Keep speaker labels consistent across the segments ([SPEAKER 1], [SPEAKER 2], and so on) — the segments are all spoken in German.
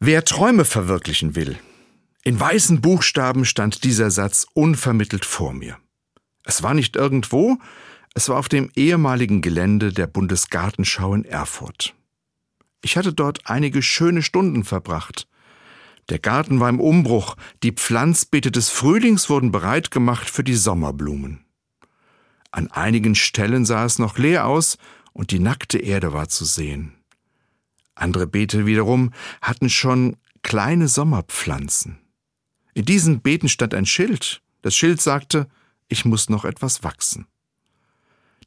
[SPEAKER 1] Wer Träume verwirklichen will, in weißen Buchstaben stand dieser Satz unvermittelt vor mir. Es war nicht irgendwo, es war auf dem ehemaligen Gelände der Bundesgartenschau in Erfurt. Ich hatte dort einige schöne Stunden verbracht. Der Garten war im Umbruch, die Pflanzbeete des Frühlings wurden bereit gemacht für die Sommerblumen. An einigen Stellen sah es noch leer aus und die nackte Erde war zu sehen. Andere Beete wiederum hatten schon kleine Sommerpflanzen. In diesen Beeten stand ein Schild. Das Schild sagte, ich muss noch etwas wachsen.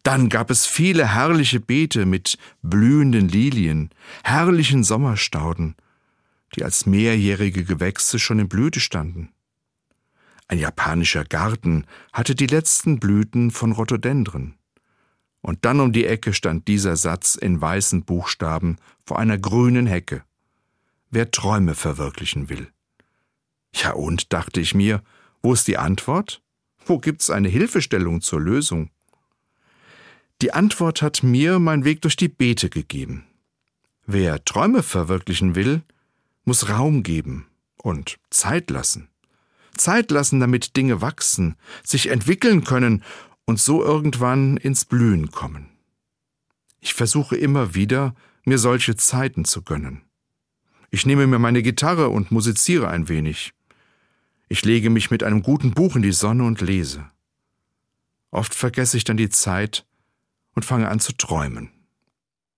[SPEAKER 1] Dann gab es viele herrliche Beete mit blühenden Lilien, herrlichen Sommerstauden, die als mehrjährige Gewächse schon in Blüte standen. Ein japanischer Garten hatte die letzten Blüten von Rhododendren. Und dann um die Ecke stand dieser Satz in weißen Buchstaben vor einer grünen Hecke. Wer Träume verwirklichen will. Ja und, dachte ich mir, wo ist die Antwort? Wo gibt's eine Hilfestellung zur Lösung? Die Antwort hat mir mein Weg durch die Beete gegeben. Wer Träume verwirklichen will, muss Raum geben und Zeit lassen. Zeit lassen, damit Dinge wachsen, sich entwickeln können und so irgendwann ins Blühen kommen. Ich versuche immer wieder, mir solche Zeiten zu gönnen. Ich nehme mir meine Gitarre und musiziere ein wenig. Ich lege mich mit einem guten Buch in die Sonne und lese. Oft vergesse ich dann die Zeit und fange an zu träumen.